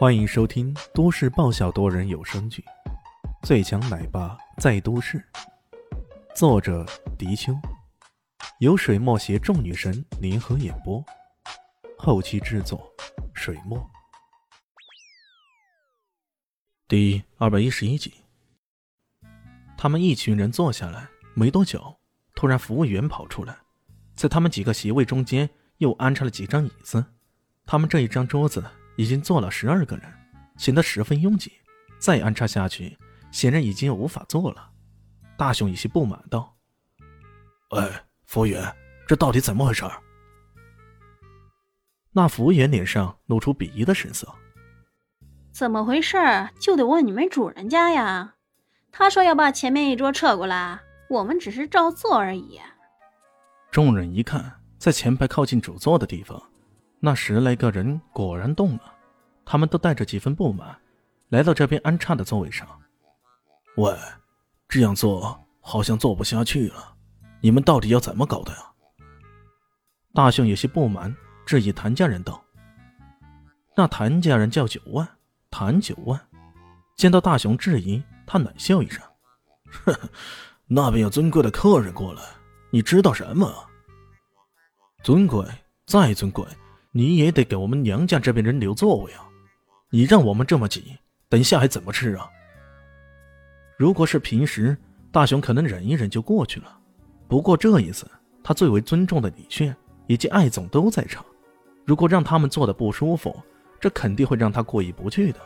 欢迎收听都市爆笑多人有声剧《最强奶爸在都市》，作者：迪秋，由水墨携众女神联合演播，后期制作：水墨。第二百一十一集，他们一群人坐下来没多久，突然服务员跑出来，在他们几个席位中间又安插了几张椅子，他们这一张桌子。已经坐了十二个人，显得十分拥挤。再安插下去，显然已经无法坐了。大雄有些不满道：“哎，服务员，这到底怎么回事？”那服务员脸上露出鄙夷的神色：“怎么回事就得问你们主人家呀。他说要把前面一桌撤过来，我们只是照做而已。”众人一看，在前排靠近主座的地方。那十来个人果然动了，他们都带着几分不满，来到这边安插的座位上。喂，这样做好像坐不下去了，你们到底要怎么搞的呀？大雄有些不满，质疑谭家人道：“那谭家人叫九万，谭九万。”见到大雄质疑，他冷笑一声：“呵呵，那边有尊贵的客人过来，你知道什么？尊贵，再尊贵。”你也得给我们娘家这边人留座位啊！你让我们这么挤，等一下还怎么吃啊？如果是平时，大雄可能忍一忍就过去了。不过这一次，他最为尊重的李炫以及艾总都在场，如果让他们坐的不舒服，这肯定会让他过意不去的。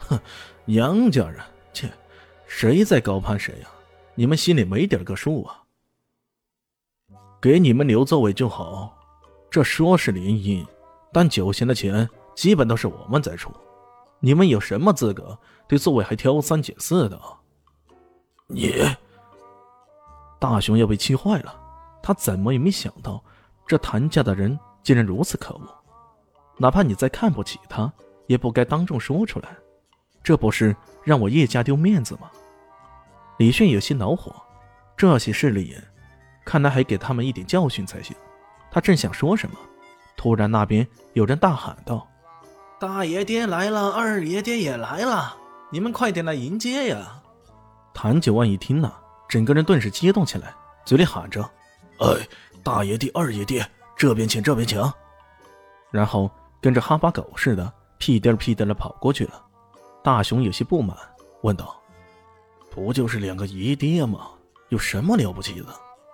哼，娘家人，切，谁在高攀谁呀？你们心里没点个数啊？给你们留座位就好。这说是联姻，但酒钱的钱基本都是我们在出，你们有什么资格对座位还挑三拣四的？你，大雄要被气坏了，他怎么也没想到，这谭家的人竟然如此可恶。哪怕你再看不起他，也不该当众说出来，这不是让我叶家丢面子吗？李炫有些恼火，这些势利眼，看来还给他们一点教训才行。他正想说什么，突然那边有人大喊道：“大爷爹来了，二爷爹也来了，你们快点来迎接呀！”谭九万一听呢，整个人顿时激动起来，嘴里喊着：“哎，大爷爹、二爷爹，这边请，这边请！”然后跟着哈巴狗似的屁颠屁颠的跑过去了。大雄有些不满，问道：“不就是两个姨爹吗？有什么了不起的？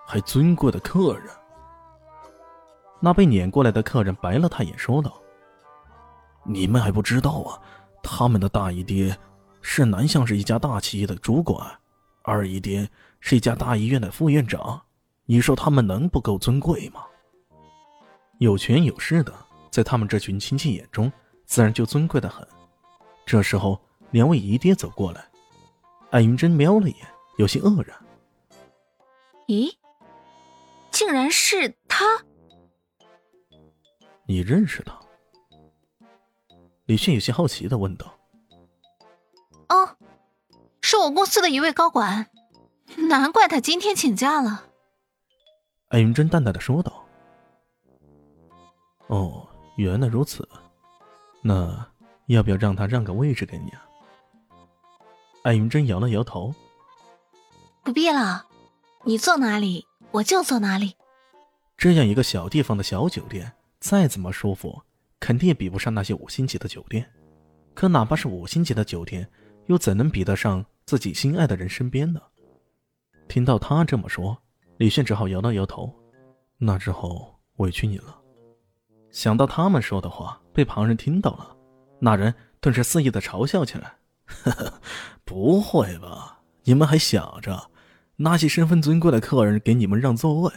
还尊贵的客人？”那被撵过来的客人白了他一眼，说道：“你们还不知道啊？他们的大姨爹是南向市一家大企业的主管，二姨爹是一家大医院的副院长。你说他们能不够尊贵吗？有权有势的，在他们这群亲戚眼中，自然就尊贵的很。”这时候，两位姨爹走过来，艾云珍瞄了一眼，有些愕然：“咦，竟然是他！”你认识他？李迅有些好奇的问道。“哦，是我公司的一位高管，难怪他今天请假了。”艾云珍淡淡的说道。“哦，原来如此，那要不要让他让个位置给你啊？”艾云珍摇了摇头。“不必了，你坐哪里我就坐哪里。”这样一个小地方的小酒店。再怎么舒服，肯定也比不上那些五星级的酒店。可哪怕是五星级的酒店，又怎能比得上自己心爱的人身边呢？听到他这么说，李炫只好摇了摇头。那之后委屈你了。想到他们说的话被旁人听到了，那人顿时肆意的嘲笑起来：“呵呵，不会吧？你们还想着那些身份尊贵的客人给你们让座位？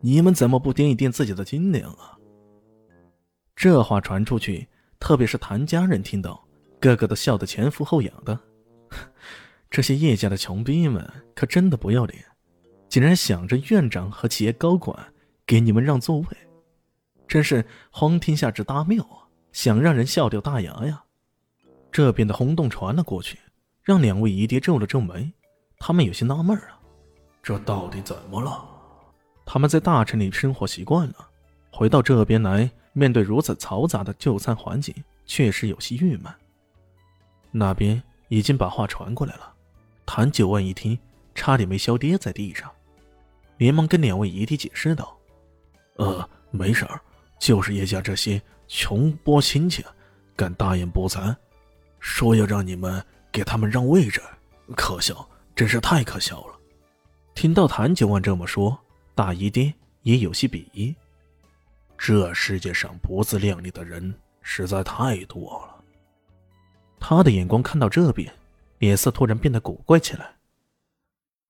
你们怎么不掂一掂自己的斤两啊？”这话传出去，特别是谭家人听到，个个都笑得前俯后仰的。这些叶家的穷逼们可真的不要脸，竟然想着院长和企业高管给你们让座位，真是荒天下之大谬啊！想让人笑掉大牙呀！这边的轰动传了过去，让两位姨爹皱了皱眉，他们有些纳闷啊，这到底怎么了？他们在大城里生活习惯了，回到这边来。面对如此嘈杂的就餐环境，确实有些郁闷。那边已经把话传过来了，谭九万一听，差点没笑跌在地上，连忙跟两位姨爹解释道：“呃，没事儿，就是叶家这些穷波亲戚敢大言不惭，说要让你们给他们让位置，可笑，真是太可笑了。”听到谭九万这么说，大姨爹也有些鄙夷。这世界上不自量力的人实在太多了。他的眼光看到这边，脸色突然变得古怪起来。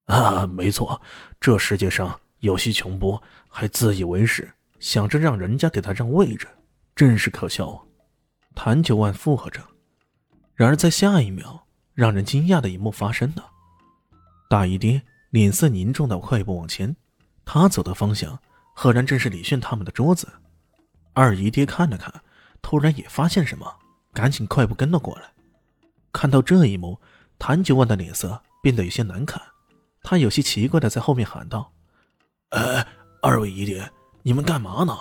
啊，没错，这世界上有些穷波还自以为是，想着让人家给他让位置，真是可笑啊！谭九万附和着。然而在下一秒，让人惊讶的一幕发生了：大姨爹脸色凝重的快步往前，他走的方向赫然正是李迅他们的桌子。二姨爹看了看，突然也发现什么，赶紧快步跟了过来。看到这一幕，谭九万的脸色变得有些难看，他有些奇怪的在后面喊道：“哎，二位姨爹，你们干嘛呢？”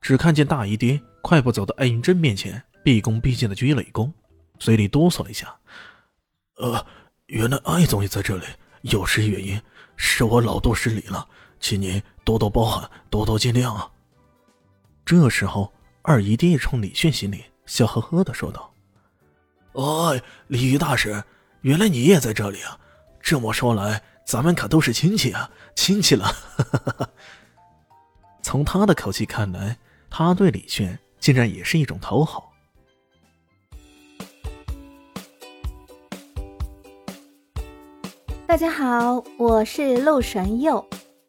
只看见大姨爹快步走到艾云珍面前，毕恭毕敬的鞠了一躬，嘴里哆嗦了一下：“呃，原来艾总也在这里，有失远迎，是我老多失礼了，请您多多包涵，多多见谅啊。”这时候，二姨爹冲李炫行礼，笑呵呵的说道：“哎，李玉大师，原来你也在这里啊！这么说来，咱们可都是亲戚啊，亲戚了。”从他的口气看来，他对李炫竟然也是一种讨好。大家好，我是陆神佑，